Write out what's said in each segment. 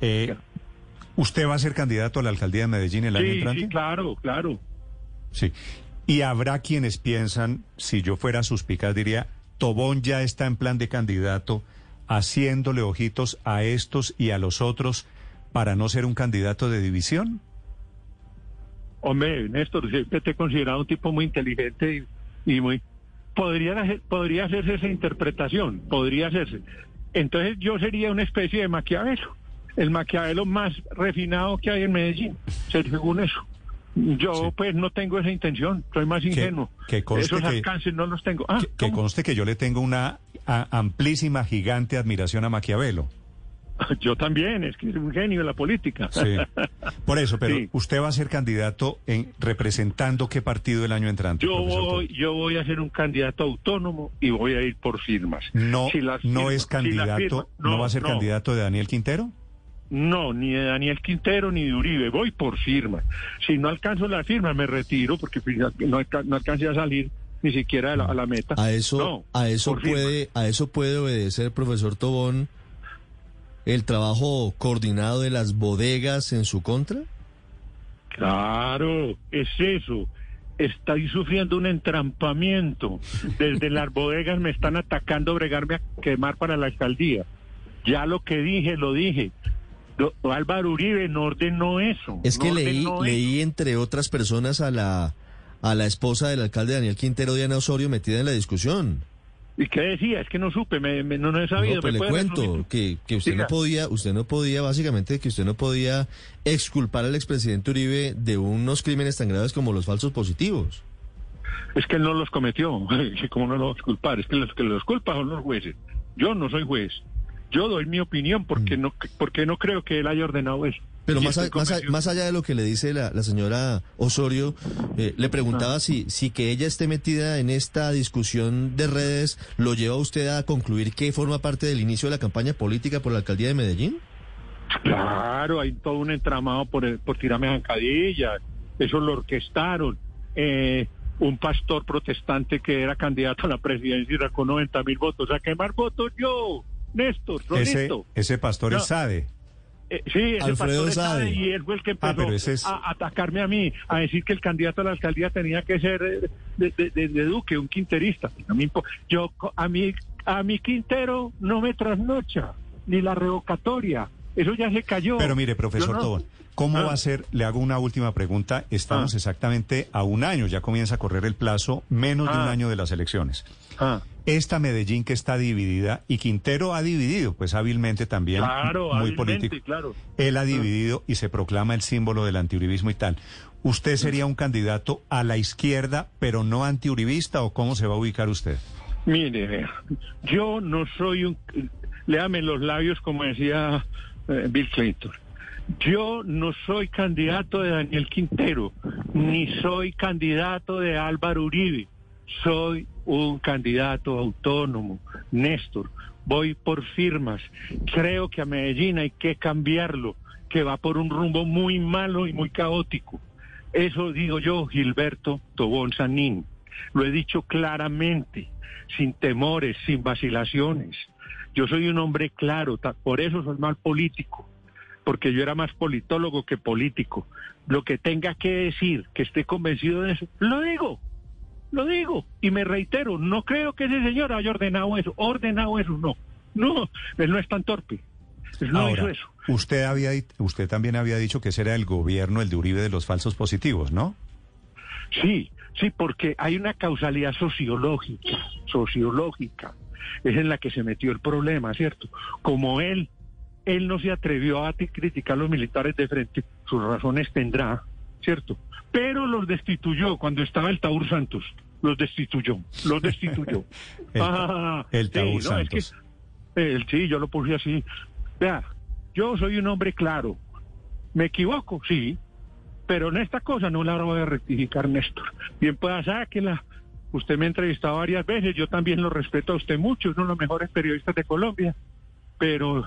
Eh, ¿Usted va a ser candidato a la alcaldía de Medellín el año Sí, entrante? sí, claro, claro. Sí. Y habrá quienes piensan, si yo fuera suspicaz, diría, Tobón ya está en plan de candidato, haciéndole ojitos a estos y a los otros para no ser un candidato de división. Hombre, Néstor, siempre te he considerado un tipo muy inteligente y, y muy... Podría, hacer- podría hacerse esa interpretación, podría hacerse. Entonces yo sería una especie de Maquiavelo, el Maquiavelo más refinado que hay en Medellín, según eso. Yo Sí. pues no tengo esa intención, soy más ingenuo. que conste Esos que- alcances no los tengo. Ah, que, conste que yo le tengo una a- amplísima, gigante admiración a Maquiavelo. Yo también, es que es un genio de la política. Sí. Por eso, pero Sí. usted va a ser candidato en representando qué partido el año entrante. Yo voy, yo voy a ser un candidato autónomo y voy a ir por firmas. No, Si las no es si candidato, no, va a ser no, candidato de Daniel Quintero. No, ni de Daniel Quintero ni de Uribe, voy por firmas. Si no alcanzo la firma, me retiro porque pues, no, alca- no alcancé a salir ni siquiera a la, a la meta. A eso, No, a eso puede, a eso puede obedecer, profesor Tobón, el trabajo coordinado de las bodegas en su contra. Claro, es eso. Estoy sufriendo un entrampamiento. Desde las bodegas me están atacando, bregarme a quemar para la alcaldía. Ya lo que dije, lo dije. Do- Álvaro Uribe no ordenó eso. Es que no leí, leí entre otras personas a la, a la esposa del alcalde Daniel Quintero, Diana Osorio, metida en la discusión. ¿Y qué decía? Es que no supe, me, me- no, no he sabido. No, pues ¿Me le cuento que, que usted Diga. no podía, usted no podía, básicamente, que usted no podía exculpar al expresidente Uribe de unos crímenes tan graves como los falsos positivos. Es que él no los cometió. ¿Cómo no lo vas a culpar? Es que los que los culpan son los jueces. Yo no soy juez. Yo doy mi opinión porque no porque no creo que él haya ordenado eso. Mm. Pero más, a- más, a- más allá de lo que le dice la, la señora Osorio, eh, le preguntaba si, si que ella esté metida en esta discusión de redes lo lleva a usted a concluir que forma parte del inicio de la campaña política por la alcaldía de Medellín. Claro, hay todo un entramado por, el- por tirarme zancadillas. Eso lo orquestaron. Eh, un pastor protestante que era candidato a la presidencia y sacó 90 mil votos. ¿A quemar votos yo? Néstor, Ese, Ronito. ese pastor No. es Sade. Eh, sí, ese Alfredo Sade. y él fue el que empezó Ah, ese es- a atacarme a mí, a decir que el candidato a la alcaldía tenía que ser eh, de, de- de- de Duque, un quinterista. A mí, yo, a mí, a mi Quintero no me trasnocha, ni la revocatoria. Eso ya se cayó. Pero mire, profesor no- Tobón, ¿cómo Ah. va a ser? Le hago una última pregunta. Estamos Ah. exactamente a un año, ya comienza a correr el plazo, menos de un año de las elecciones. Ah, Esta Medellín que está dividida, y Quintero ha dividido, pues hábilmente también, claro, muy hábilmente, político. claro. Él ha dividido y se proclama el símbolo del antiuribismo y tal. ¿Usted sería un candidato a la izquierda, pero no antiuribista, o cómo se va a ubicar usted? Mire, yo no soy un... Léame los labios como decía eh, Bill Clinton. Yo no soy candidato de Daniel Quintero, ni soy candidato de Álvaro Uribe. Soy un candidato autónomo, Néstor. Voy por firmas. Creo que a Medellín hay que cambiarlo, que va por un rumbo muy malo y muy caótico. Eso digo yo, Gilberto Tobón Sanín. Lo he dicho claramente, sin temores, sin vacilaciones. Yo soy un hombre claro, por eso soy mal político, porque yo era más politólogo que político. Lo que tenga que decir, que esté convencido de eso, lo digo, lo digo. Y me reitero, no creo que ese señor haya ordenado eso, ordenado eso, no. No, él no es tan torpe. Él no hizo Ahora, eso. usted, había, usted también había dicho que ese era el gobierno, el de Uribe, de los falsos positivos, ¿no? Sí, sí, porque hay una causalidad sociológica, sociológica, es en la que se metió el problema, ¿cierto? Como él, él no se atrevió a ti- criticar a los militares de frente, sus razones tendrá, ¿cierto? Pero los destituyó cuando estaba el Taur Santos, los destituyó, los destituyó. El- Ah, el sí, Taur no, es que- Santos. sí, yo lo puse así. Vea, yo soy un hombre claro. ¿Me equivoco? Sí. Pero en esta cosa no la voy a rectificar, Néstor. Bien, pues sáquela. Usted me ha entrevistado varias veces, yo también lo respeto a usted mucho, es uno de los mejores periodistas de Colombia. Pero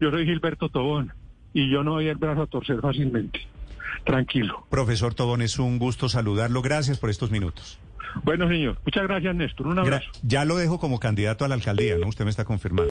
yo soy Gilberto Tobón y yo no doy el brazo a torcer fácilmente. Tranquilo. Profesor Tobón, es un gusto saludarlo. Gracias por estos minutos. Bueno, señor, muchas gracias, Néstor. Un abrazo. ya lo dejo como candidato a la alcaldía, ¿no? Usted me está confirmando.